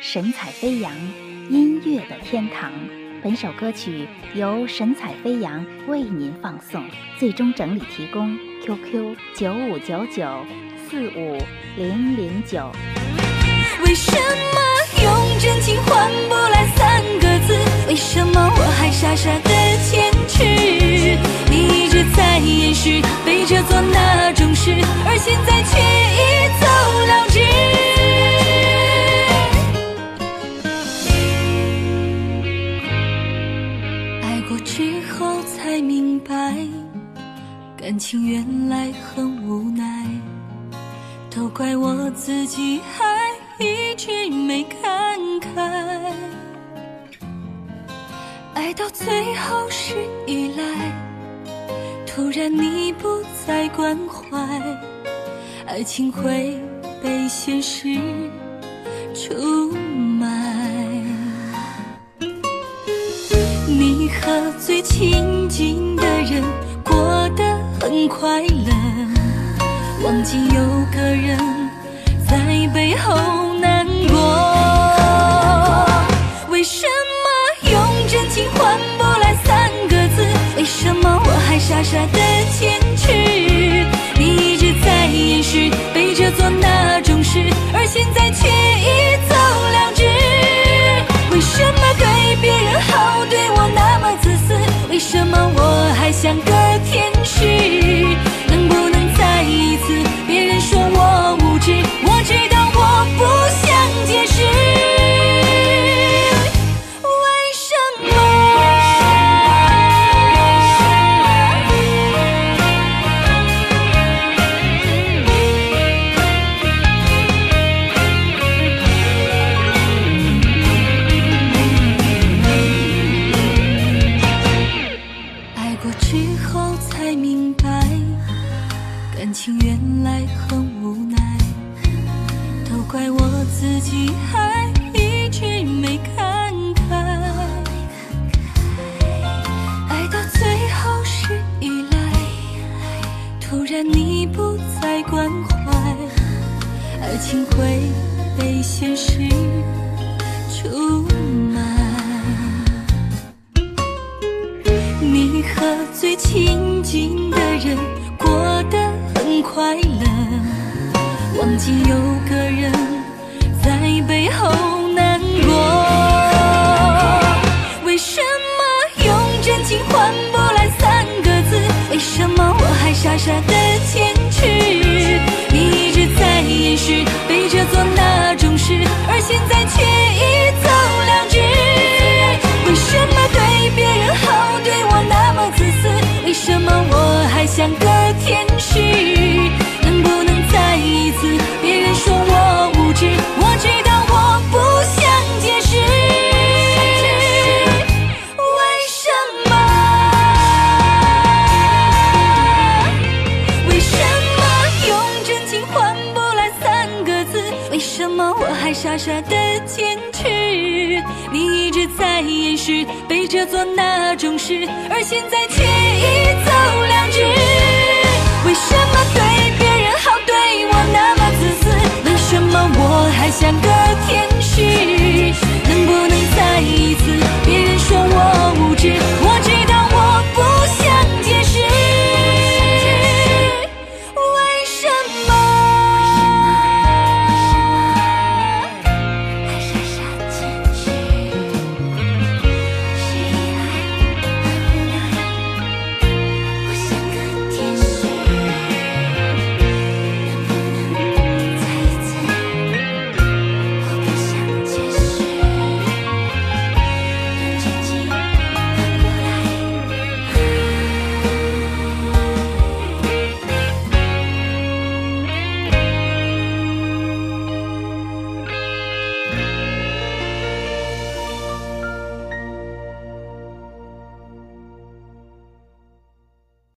神采飞扬，音乐的天堂。本首歌曲由神采飞扬为您放送，最终整理提供 QQ 九五九九四五零零九。为什么用真情换不来三个字？为什么我还傻傻的坚持？你一直在掩饰，背着做那种事，而现在却爱过之后才明白感情原来很无奈，都怪我自己还一直没看开。爱到最后是依赖，突然你不再关怀，爱情会被现实出卖。最亲近的人过得。很快乐，忘记有个人在背后难过。为什么用真情换不来三个字？为什么我还傻傻的坚持？你一直在掩饰，背着做那种事，而现在却一像个原来很无奈，都怪我自己还一直没看开，爱到最后是依赖，突然你不再关怀，爱情会被现实出卖。你和最亲近的人过得快乐，忘记有个人。在背后难过，为什么用真情换不来三个字？为什么我还傻傻的坚持？你一直在掩饰，背着做那种事，而现在却么我还傻傻的坚持，你一直在掩饰，背着做那种事，而现在却已走。